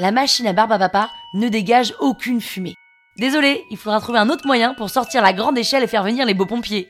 la machine à barbe à papa ne dégage aucune fumée. Désolé, il faudra trouver un autre moyen pour sortir la grande échelle et faire venir les beaux pompiers.